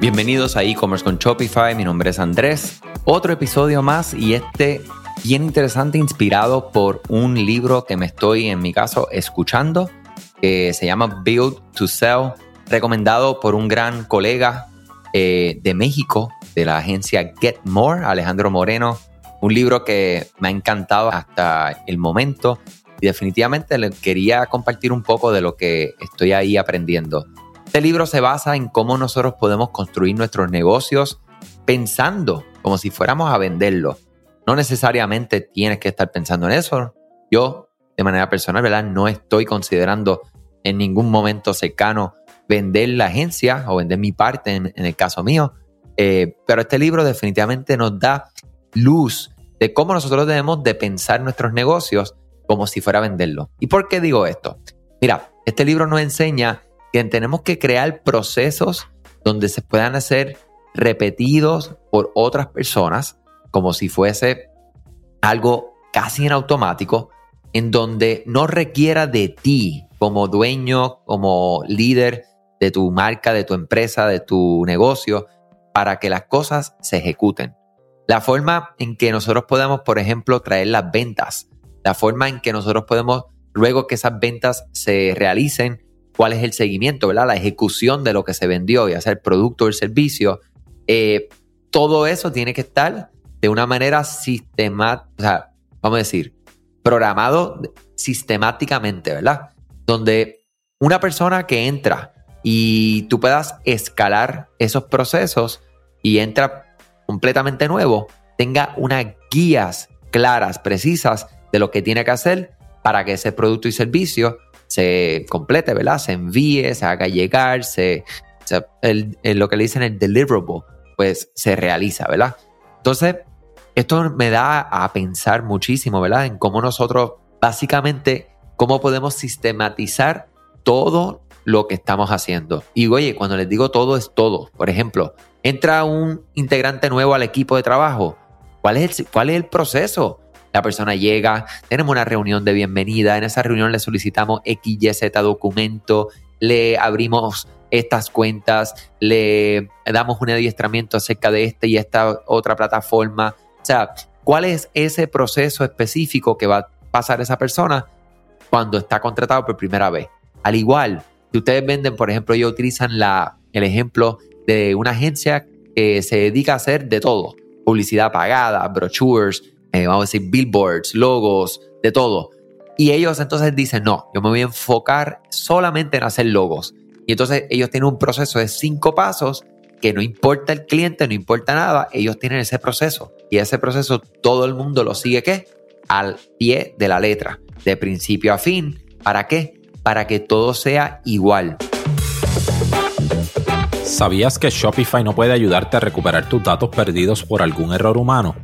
Bienvenidos a e-commerce con Shopify, mi nombre es Andrés. Otro episodio más y este bien interesante inspirado por un libro que me estoy en mi caso escuchando que se llama Build to Sell, recomendado por un gran colega eh, de México de la agencia Get More, Alejandro Moreno. Un libro que me ha encantado hasta el momento y definitivamente le quería compartir un poco de lo que estoy ahí aprendiendo. Este libro se basa en cómo nosotros podemos construir nuestros negocios pensando como si fuéramos a venderlo. No necesariamente tienes que estar pensando en eso. Yo, de manera personal. No estoy considerando en ningún momento cercano vender la agencia o vender mi parte en, el caso mío. Eh, pero este libro definitivamente nos da luz de cómo nosotros debemos de pensar nuestros negocios como si fuera a venderlo. ¿Y por qué digo esto? Mira, este libro nos enseña que tenemos que crear procesos donde se puedan hacer repetidos por otras personas, como si fuese algo casi en automático, en donde no requiera de ti como dueño, como líder de tu marca, de tu empresa, de tu negocio, para que las cosas se ejecuten. La forma en que nosotros podemos, por ejemplo, traer las ventas, la forma en que nosotros podemos, luego que esas ventas se realicen, cuál es el seguimiento, ¿verdad? La ejecución de lo que se vendió, ya sea el producto o el servicio. Eh, todo eso tiene que estar de una manera sistemática, vamos a decir, programado sistemáticamente, ¿verdad? Donde una persona que entra y tú puedas escalar esos procesos y entra completamente nuevo, tenga unas guías claras, precisas de lo que tiene que hacer para que ese producto y servicio se complete, ¿verdad? Se envíe, se haga llegar, se, lo que le dicen el deliverable, pues se realiza, ¿verdad? Entonces, esto me da a pensar muchísimo, ¿verdad? En cómo nosotros, básicamente, cómo podemos sistematizar todo lo que estamos haciendo. Y oye, cuando les digo todo, es todo. Por ejemplo, entra un integrante nuevo al equipo de trabajo. ¿Cuál es el, cuál es el proceso? La persona llega, tenemos una reunión de bienvenida, en esa reunión le solicitamos XYZ documento, le abrimos estas cuentas, le damos un adiestramiento acerca de esta y esta otra plataforma. O sea, ¿cuál es ese proceso específico que va a pasar esa persona cuando está contratado por primera vez? Al igual, si ustedes venden, por ejemplo, ellos utilizan la, el ejemplo de una agencia que se dedica a hacer de todo. Publicidad pagada, brochures, eh, vamos a decir, billboards, logos, de todo. Y ellos entonces dicen, no, yo me voy a enfocar solamente en hacer logos. Y entonces ellos tienen un proceso de cinco pasos que no importa el cliente, no importa nada, ellos tienen ese proceso. Y ese proceso todo el mundo lo sigue, ¿qué? Al pie de la letra, de principio a fin. ¿Para qué? Para que todo sea igual. ¿Sabías que Shopify no puede ayudarte a recuperar tus datos perdidos por algún error humano?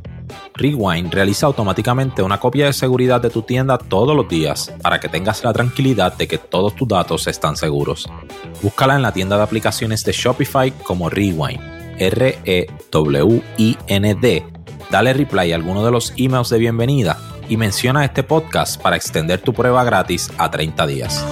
Rewind realiza automáticamente una copia de seguridad de tu tienda todos los días para que tengas la tranquilidad de que todos tus datos están seguros. Búscala en la tienda de aplicaciones de Shopify como Rewind, R-E-W-I-N-D. Dale reply a alguno de los emails de bienvenida y menciona este podcast para extender tu prueba gratis a 30 días.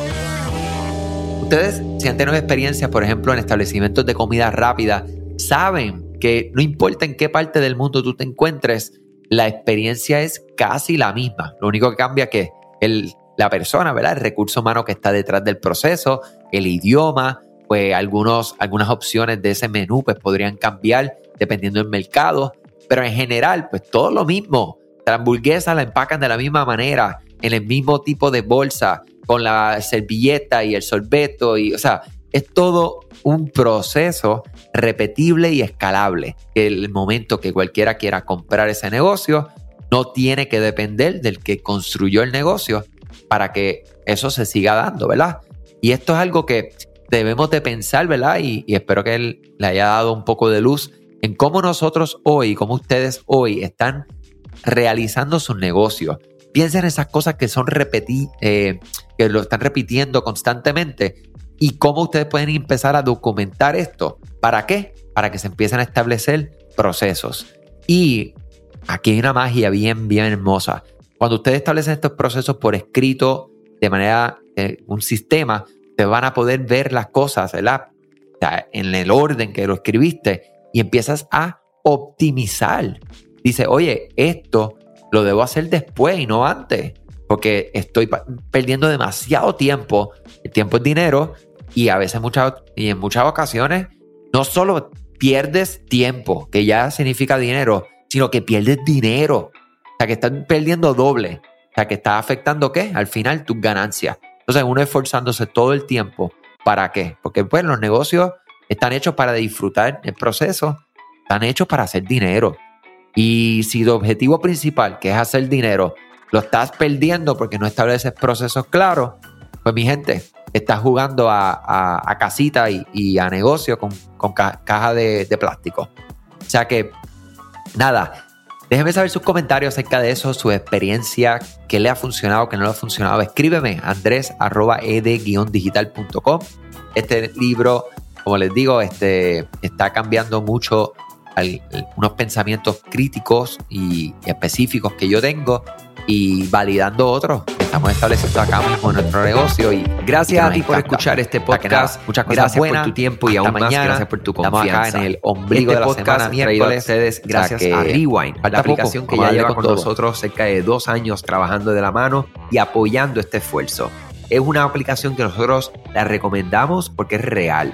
Ustedes, si han tenido experiencia, por ejemplo, en establecimientos de comida rápida, saben que no importa en qué parte del mundo tú te encuentres, la experiencia es casi la misma. Lo único que cambia es que el, la persona, ¿verdad? El recurso humano que está detrás del proceso, el idioma, pues algunos, algunas opciones de ese menú pues podrían cambiar dependiendo del mercado, pero en general pues todo lo mismo. La hamburguesa la empacan de la misma manera, en el mismo tipo de bolsa, con la servilleta y el sorbeto y, o sea, es todo un proceso repetible y escalable. El momento que cualquiera quiera comprar ese negocio, no tiene que depender del que construyó el negocio para que eso se siga dando, ¿verdad? Y esto es algo que debemos de pensar, ¿verdad? Y, espero que él le haya dado un poco de luz en cómo nosotros hoy, cómo ustedes hoy están realizando sus negocios. Piensen en esas cosas que son repetidas, eh, que lo están repitiendo constantemente y cómo ustedes pueden empezar a documentar esto. ¿Para qué? Para que se empiecen a establecer procesos. Y aquí hay una magia bien, bien hermosa. Cuando ustedes establecen estos procesos por escrito, de manera, eh, un sistema, te van a poder ver las cosas, ¿verdad? en el orden que lo escribiste y empiezas a optimizar. Dice, oye, esto lo debo hacer después y no antes, porque estoy perdiendo demasiado tiempo. El tiempo es dinero y a veces muchas, y en muchas ocasiones no solo pierdes tiempo, que ya significa dinero, sino que pierdes dinero. O sea, que estás perdiendo doble. O sea, que estás afectando qué? Al final tus ganancias. Entonces uno esforzándose todo el tiempo. ¿Para qué? Porque pues los negocios están hechos para disfrutar el proceso, están hechos para hacer dinero. Y si tu objetivo principal, que es hacer dinero, lo estás perdiendo porque no estableces procesos claros, pues mi gente, estás jugando a, casita y, a negocio con, caja de, plástico. O sea que, nada, déjeme saber sus comentarios acerca de eso, su experiencia, qué le ha funcionado, qué no le ha funcionado. Escríbeme andrés ed-digital.com. Este libro, como les digo, este, está cambiando mucho unos pensamientos críticos y específicos que yo tengo y validando otros estamos estableciendo acá mismo nuestro negocio. Y gracias a ti por escuchar este podcast. muchas gracias por tu tiempo y aún mañana. Más, gracias por tu confianza. Acá en el ombligo este de la podcast semana, miércoles. ustedes gracias a Rewind, la aplicación que ya lleva con nosotros cerca de dos años trabajando de la mano y apoyando este esfuerzo. Es una aplicación que nosotros la recomendamos porque es real